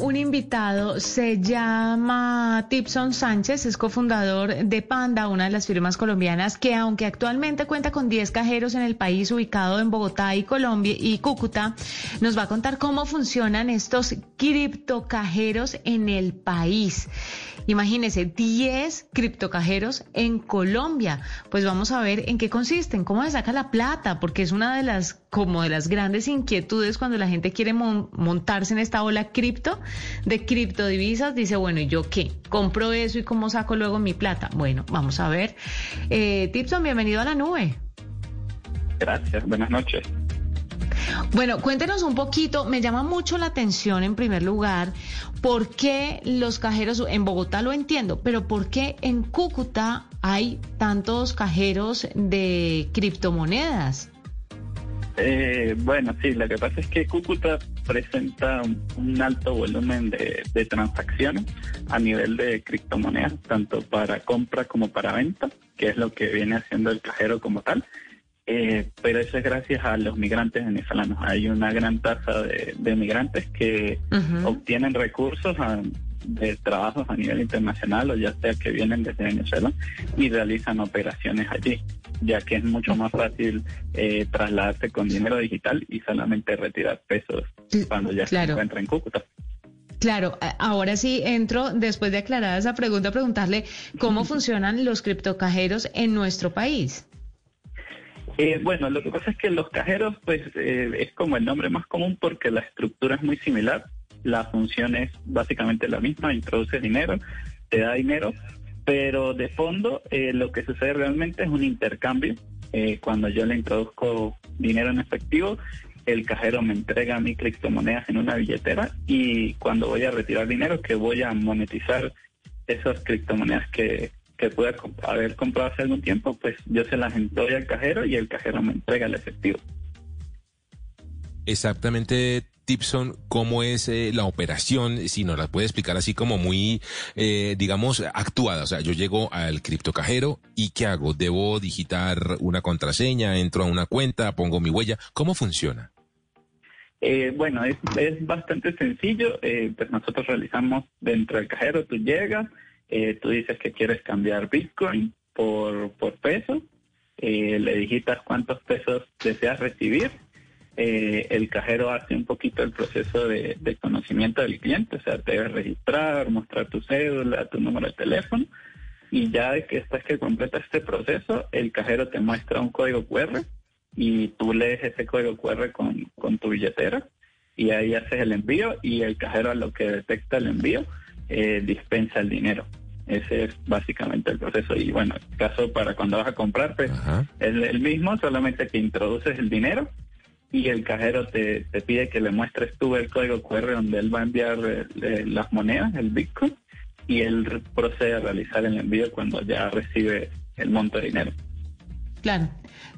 un invitado, se llama Tipson Sánchez, es cofundador de Panda, una de las firmas colombianas que aunque actualmente cuenta con 10 cajeros en el país ubicado en Bogotá y Colombia y Cúcuta, nos va a contar cómo funcionan estos criptocajeros en el país. Imagínese, 10 criptocajeros en Colombia. Pues vamos a ver en qué consisten, cómo se saca la plata, porque es una de las como de las grandes inquietudes cuando la gente quiere montarse en esta ola cripto de criptodivisas. Dice, bueno, ¿y yo qué? ¿Compro eso y cómo saco luego mi plata? Bueno, vamos a ver. Eh, Tipson, bienvenido a la nube. Gracias, buenas noches. Bueno, cuéntenos un poquito, me llama mucho la atención en primer lugar, ¿por qué los cajeros en Bogotá lo entiendo, pero por qué en Cúcuta hay tantos cajeros de criptomonedas? Eh, bueno, sí, lo que pasa es que Cúcuta presenta un, alto volumen de, de, transacciones a nivel de criptomonedas, tanto para compra como para venta, que es lo que viene haciendo el cajero como tal. Eh, pero eso es gracias a los migrantes venezolanos. Hay una gran tasa de, migrantes que obtienen recursos de trabajos a nivel internacional o ya sea que vienen desde Venezuela y realizan operaciones allí, ya que es mucho más fácil eh, trasladarse con dinero digital y solamente retirar pesos cuando ya se encuentra en Cúcuta. Claro, ahora sí entro, después de aclarar esa pregunta, a preguntarle cómo funcionan los criptocajeros en nuestro país. Eh, bueno, lo que pasa es que los cajeros, pues, eh, es como el nombre más común porque la estructura es muy similar. La función es básicamente la misma, introduces dinero, te da dinero, pero de fondo eh, lo que sucede realmente es un intercambio. cuando yo le introduzco dinero en efectivo, el cajero me entrega mi criptomonedas en una billetera y cuando voy a retirar dinero, que voy a monetizar esas criptomonedas que, que pueda haber comprado hace algún tiempo, pues yo se las doy al cajero y el cajero me entrega el efectivo. Exactamente, Tipson, cómo es eh, la operación, si nos la puede explicar así como muy, eh, digamos, actuada. O sea, yo llego al criptocajero y ¿qué hago? ¿Debo digitar una contraseña? ¿Entro a una cuenta? ¿Pongo mi huella? ¿Cómo funciona? Eh, bueno, es, es, bastante sencillo. pues nosotros realizamos dentro del cajero, tú llegas, eh, tú dices que quieres cambiar Bitcoin por, por peso, eh, le digitas cuántos pesos deseas recibir, eh, el cajero hace un poquito el proceso de, conocimiento del cliente, o sea, te debe registrar, mostrar tu cédula, tu número de teléfono, y ya de que estás que completa este proceso, el cajero te muestra un código QR y tú lees ese código QR con, con tu billetera y ahí haces el envío y el cajero a lo que detecta el envío eh, dispensa el dinero. Ese es básicamente el proceso. Y bueno, el caso para cuando vas a comprar, pues es el mismo, solamente que introduces el dinero y el cajero te, te pide que le muestres tú el código QR donde él va a enviar eh, las monedas, el Bitcoin, y él procede a realizar el envío cuando ya recibe el monto de dinero. Claro.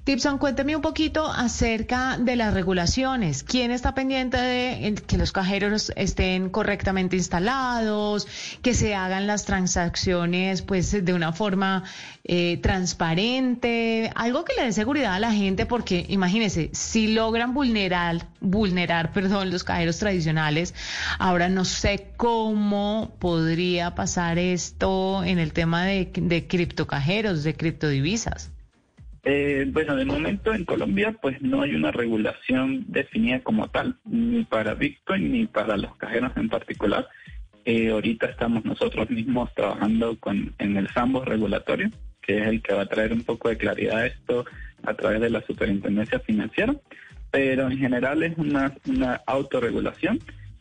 Tipson, cuénteme un poquito acerca de las regulaciones. ¿Quién está pendiente de que los cajeros estén correctamente instalados, que se hagan las transacciones pues de una forma eh, transparente, algo que le dé seguridad a la gente? Porque imagínese, si logran vulnerar, vulnerar, perdón, los cajeros tradicionales, ahora no sé cómo podría pasar esto en el tema de, de criptocajeros, de criptodivisas. Eh, bueno, de momento en Colombia pues no hay una regulación definida como tal, ni para Bitcoin ni para los cajeros en particular. Eh, ahorita estamos nosotros mismos trabajando con, en el SAMBO regulatorio, que es el que va a traer un poco de claridad a esto a través de la superintendencia financiera, pero en general es una, una autorregulación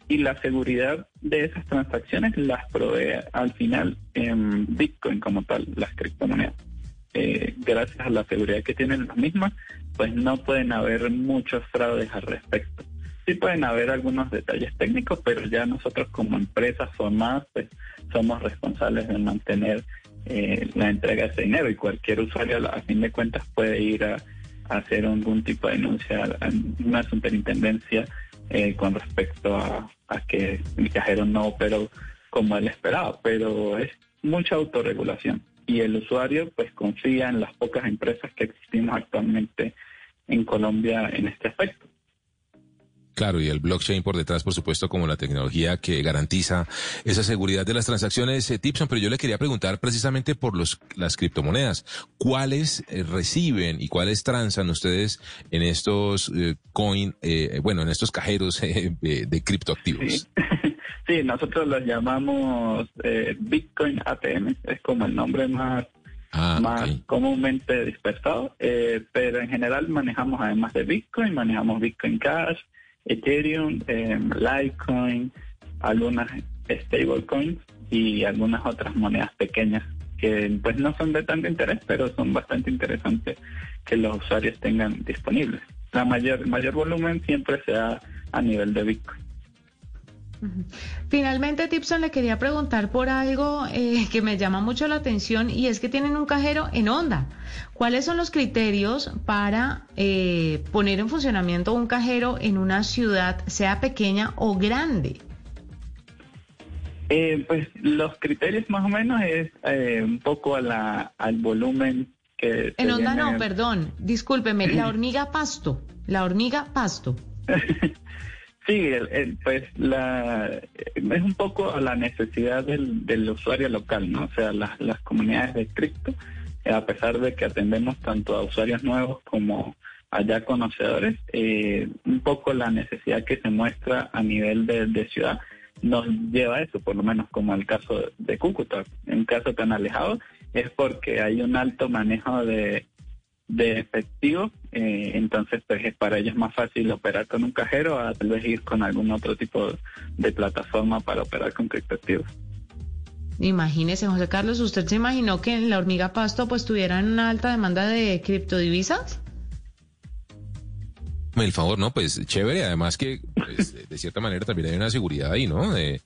y la seguridad de esas transacciones las provee al final en Bitcoin como tal, las criptomonedas. Eh, gracias a la seguridad que tienen las mismas, pues no pueden haber muchos fraudes al respecto. Sí pueden haber algunos detalles técnicos, pero ya nosotros como empresas formadas, pues somos responsables de mantener eh, la entrega de ese dinero y cualquier usuario a fin de cuentas puede ir a, hacer algún tipo de denuncia a una superintendencia eh, con respecto a, que el cajero no operó como él esperaba, pero es mucha autorregulación y el usuario pues confía en las pocas empresas que existimos actualmente en Colombia en este aspecto. Claro, y el blockchain por detrás, por supuesto, como la tecnología que garantiza esa seguridad de las transacciones, eh, Tipson, pero yo le quería preguntar precisamente por los, las criptomonedas. ¿Cuáles eh, reciben y cuáles transan ustedes en estos eh, coin, bueno, en estos cajeros de criptoactivos? Sí. Nosotros los llamamos Bitcoin ATM, es como el nombre más ah, más comúnmente dispersado, pero en general manejamos además de Bitcoin, manejamos Bitcoin Cash, Ethereum, eh, Litecoin, algunas stablecoins y algunas otras monedas pequeñas que pues no son de tanto interés, pero son bastante interesantes que los usuarios tengan disponibles. La mayor mayor volumen siempre se da a nivel de Bitcoin. Finalmente, Tipson, le quería preguntar por algo eh, que me llama mucho la atención y es que tienen un cajero en onda. ¿Cuáles son los criterios para eh, poner en funcionamiento un cajero en una ciudad, sea pequeña o grande? Eh, pues los criterios más o menos es un poco a la, al volumen que... En onda no, perdón, discúlpeme, la hormiga pasto, la hormiga pasto. Sí, pues la, es un poco a la necesidad del, del usuario local, ¿no? O sea, las, comunidades de cripto, eh, a pesar de que atendemos tanto a usuarios nuevos como a ya conocedores, eh, un poco la necesidad que se muestra a nivel de, de ciudad nos lleva a eso, por lo menos como el caso de Cúcuta. Un caso tan alejado es porque hay un alto manejo de de efectivo, eh, entonces pues es para ellos más fácil operar con un cajero a tal vez ir con algún otro tipo de plataforma para operar con criptoactivos. Imagínese, José Carlos, ¿usted se imaginó que en la hormiga pasto pues tuvieran una alta demanda de criptodivisas? El favor, ¿no? Pues chévere, además que pues, de cierta manera también hay una seguridad ahí, ¿no? De,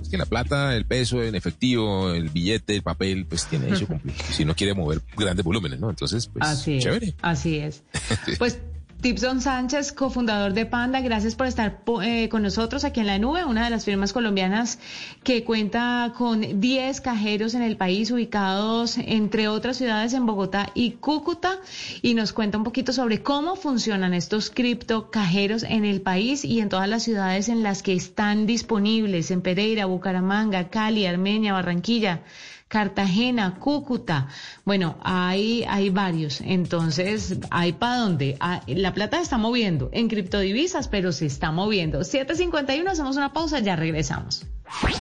es que la plata, el peso, en efectivo, el billete, el papel, pues tiene eso. si no quiere mover grandes volúmenes, ¿no? Entonces, pues así chévere. Es, así es. Pues Tipson Sánchez, cofundador de Panda, gracias por estar eh, con nosotros aquí en la nube, una de las firmas colombianas que cuenta con 10 cajeros en el país ubicados entre otras ciudades en Bogotá y Cúcuta y nos cuenta un poquito sobre cómo funcionan estos cripto cajeros en el país y en todas las ciudades en las que están disponibles, en Pereira, Bucaramanga, Cali, Armenia, Barranquilla. Cartagena, Cúcuta. Bueno, hay, hay varios. Entonces, hay para dónde. Ah, la plata se está moviendo en criptodivisas, pero se está moviendo. 751, hacemos una pausa, ya regresamos.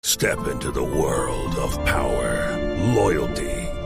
Step into the world of power, loyalty